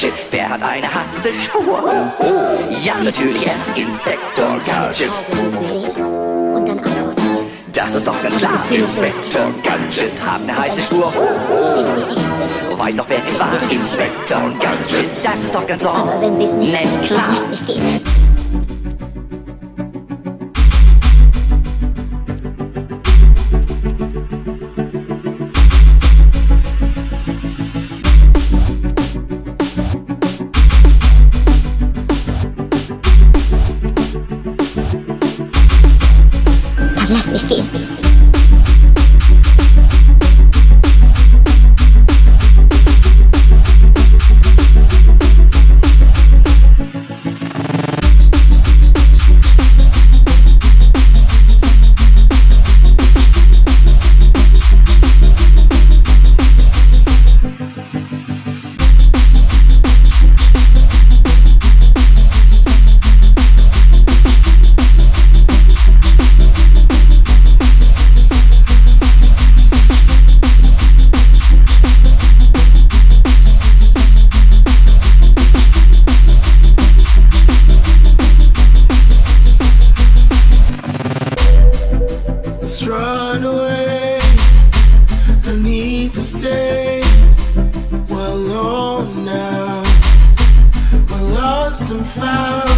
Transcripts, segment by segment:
Katsche, wer hat eine Hanselschuhe? Oh, oh, ja natürlich, Herr Inspektor Katsche. Das ist doch ganz klar, Inspektor Gadget haben eine heiße Spur. Oh, oh. Weiß doch, wer es war, Inspektor Gadget. Das ist doch ganz klar. Aber wenn sie es nicht, lass mich gehen. thousand flowers.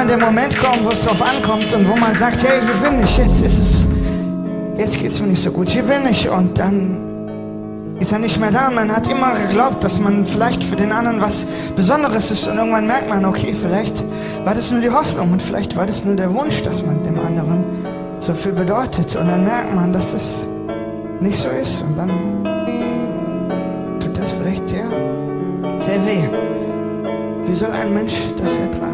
irgendwann der Moment kommt, wo es drauf ankommt und wo man sagt, hey, hier bin ich, jetzt ist es, jetzt geht's mir nicht so gut, hier bin ich und dann ist er nicht mehr da. Man hat immer geglaubt, dass man vielleicht für den anderen was Besonderes ist und irgendwann merkt man, okay, vielleicht war das nur die Hoffnung und vielleicht war das nur der Wunsch, dass man dem anderen so viel bedeutet und dann merkt man, dass es nicht so ist und dann tut das vielleicht sehr, sehr weh. Wie soll ein Mensch das ertragen?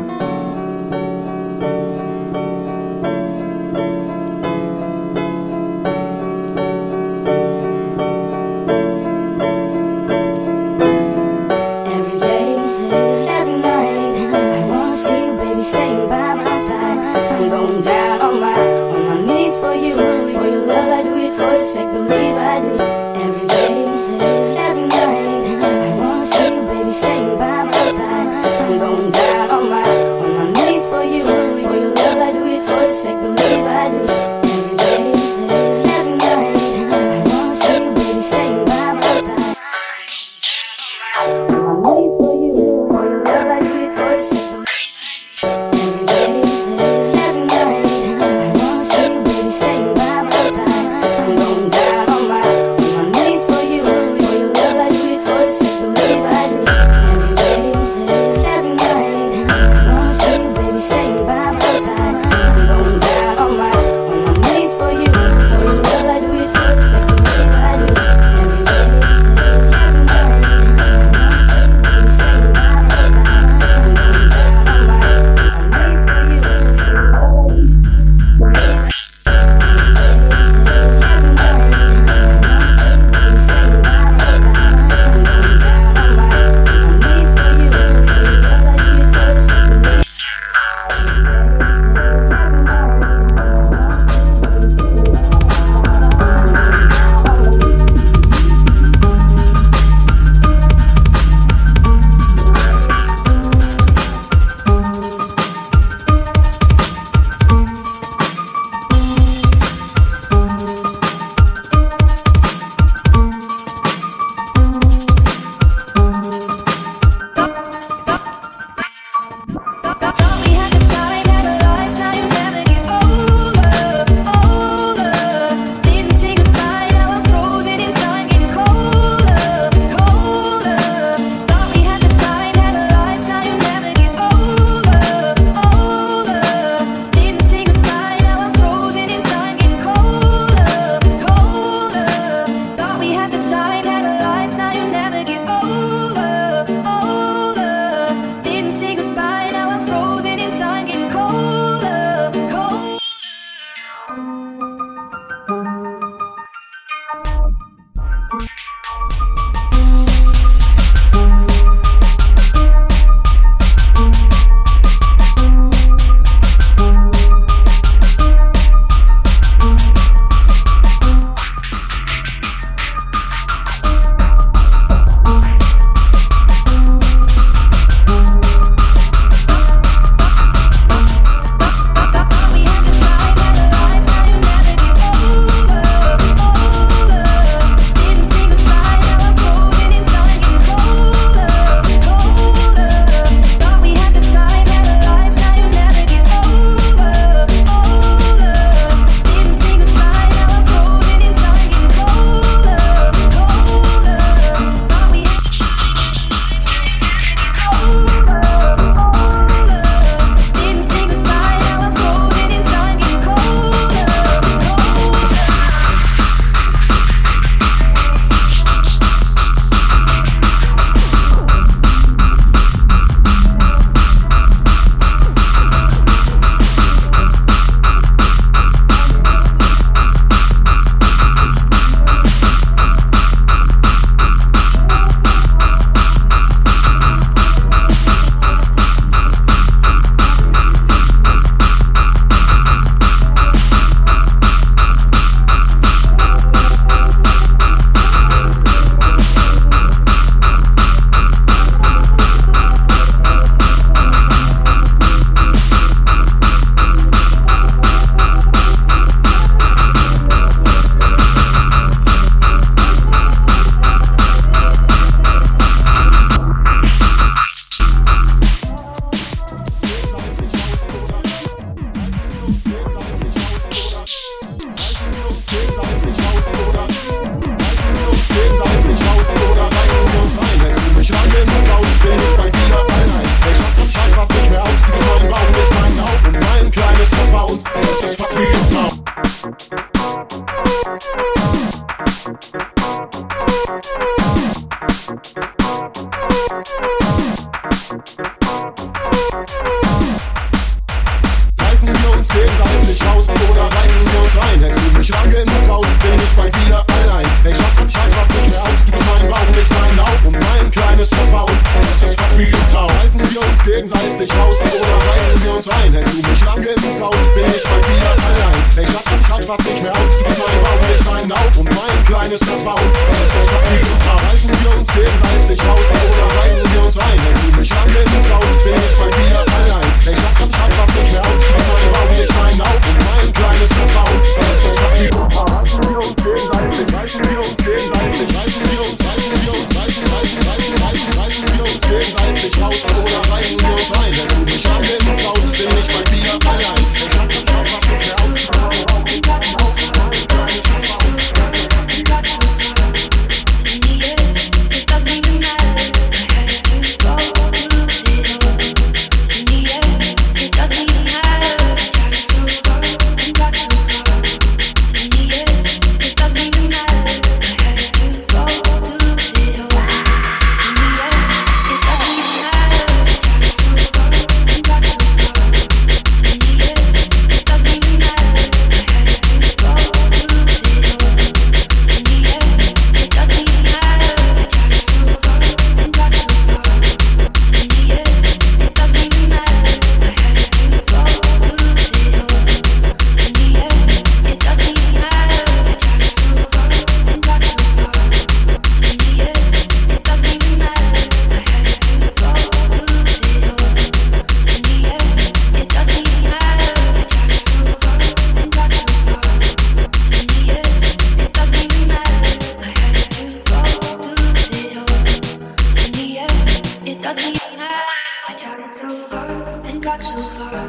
It doesn't even matter. I tried so hard and got so far.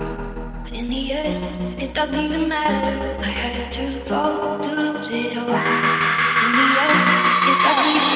But in the end, it doesn't even matter. I had to fall to lose it all. In the end, it doesn't even matter.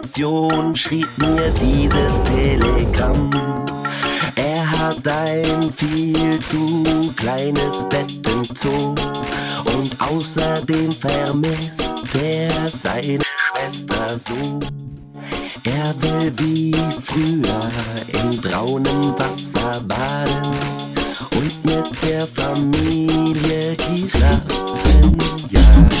Kanalisation schrieb mir dieses Telegramm. Er hat ein viel zu kleines Bett im Zoo und außerdem vermisst er seine Schwester so. Er will wie früher in braunem Wasser baden und mit der Familie Giraffen jagen.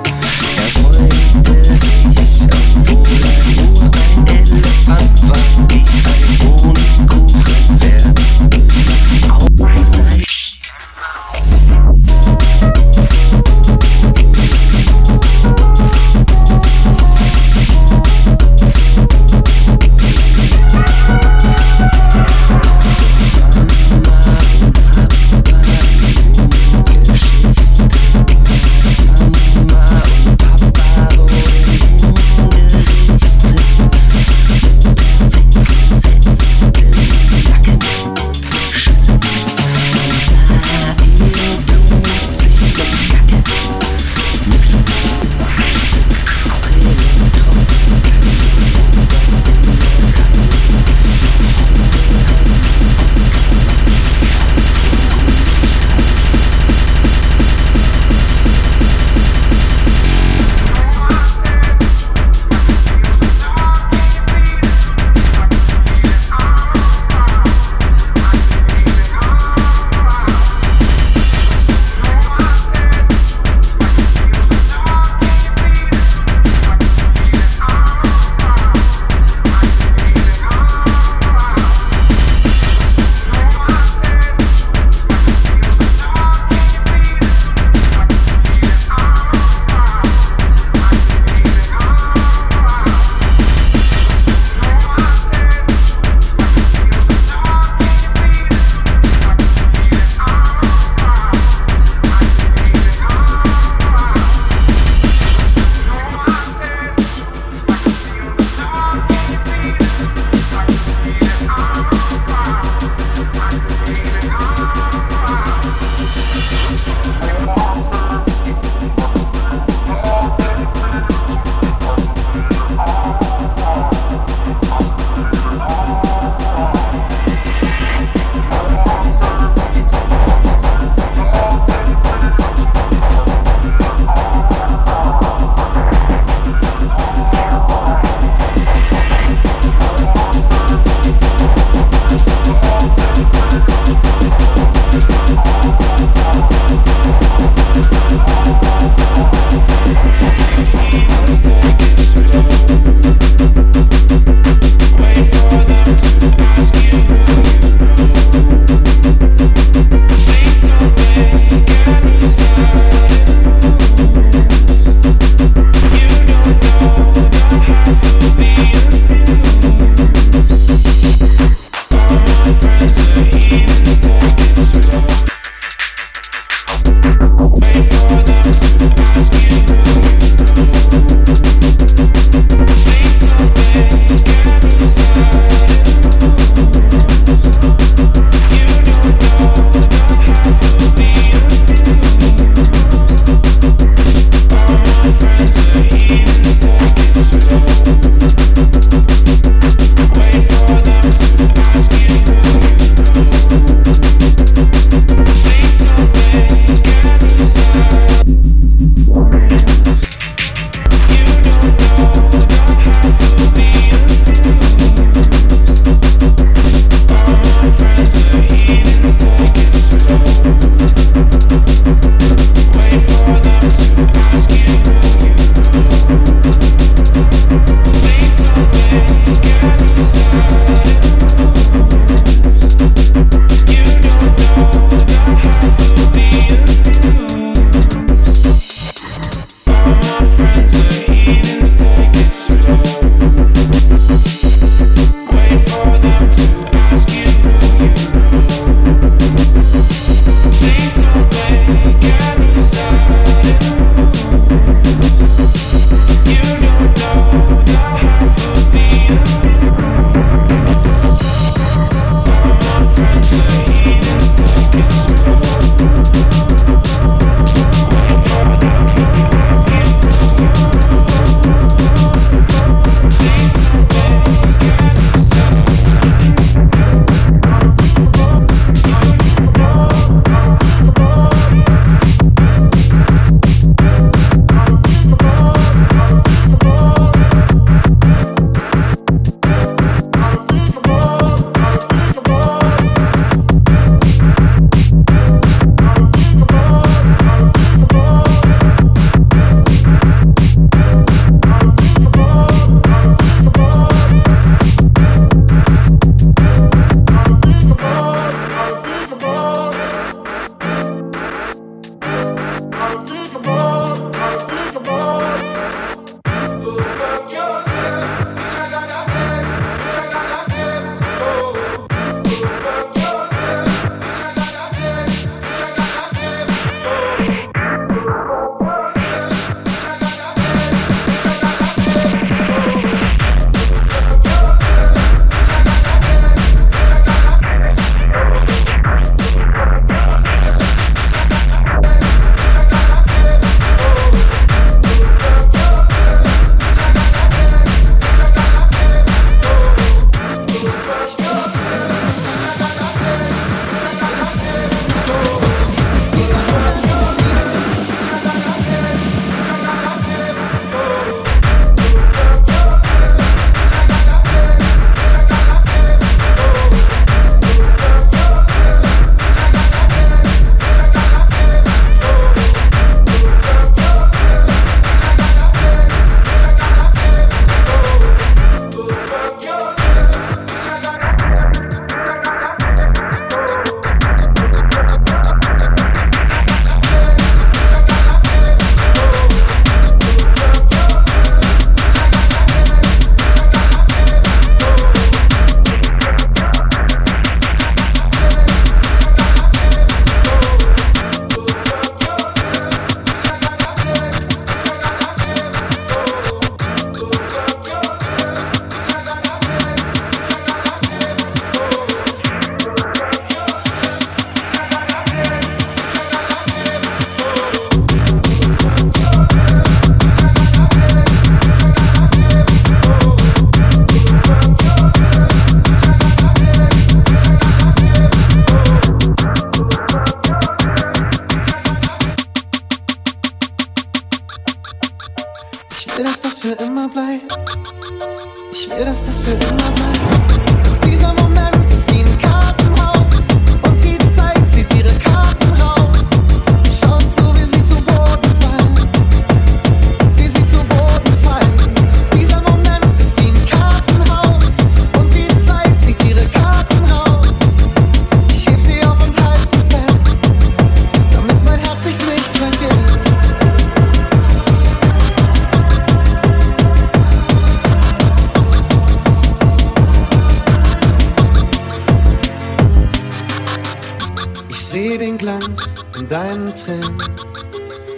seh den Glanz in deinen Tränen.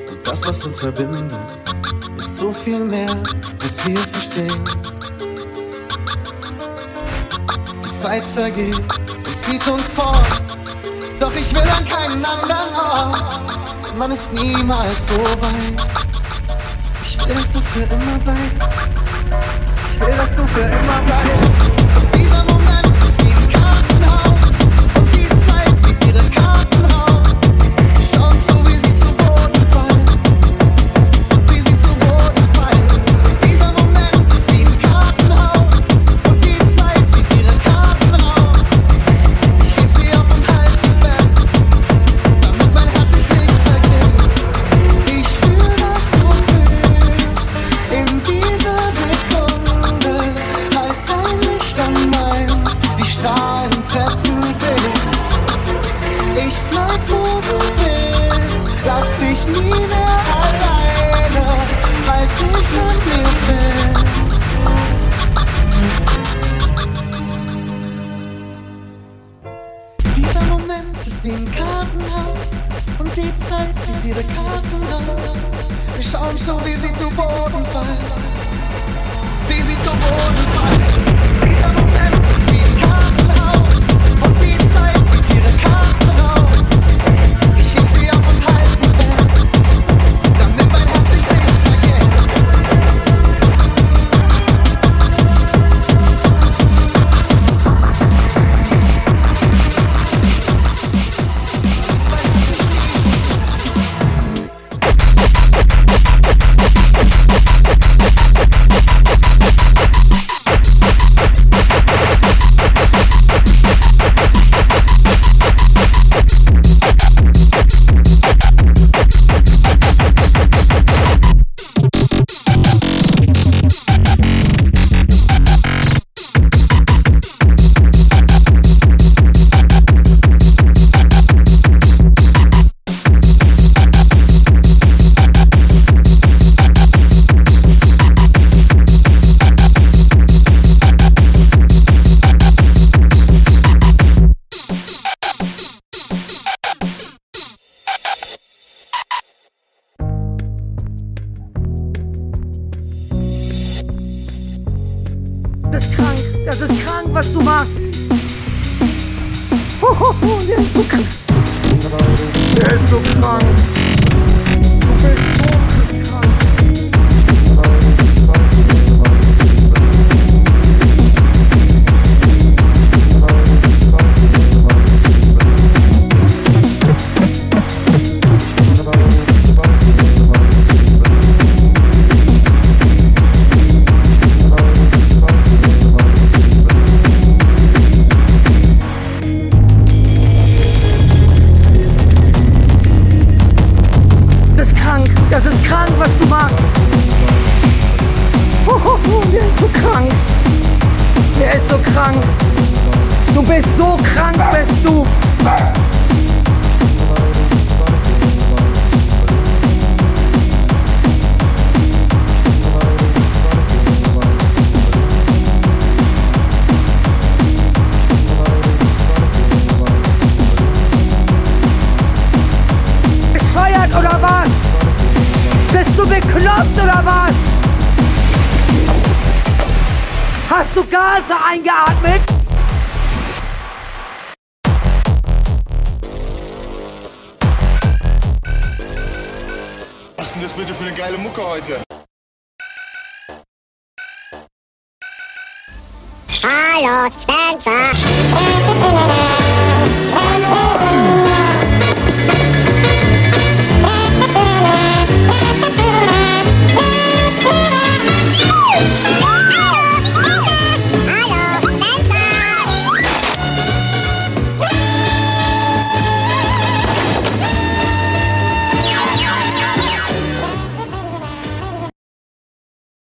Und das, was uns verbindet, ist so viel mehr, als wir verstehen. Die Zeit vergeht und zieht uns fort. Doch ich will an keinen anderen Ort. Man ist niemals so weit. Ich will, dass du für immer bleibst. Ich will, dass du für immer bleibst. Dieser Moment ist die Karte.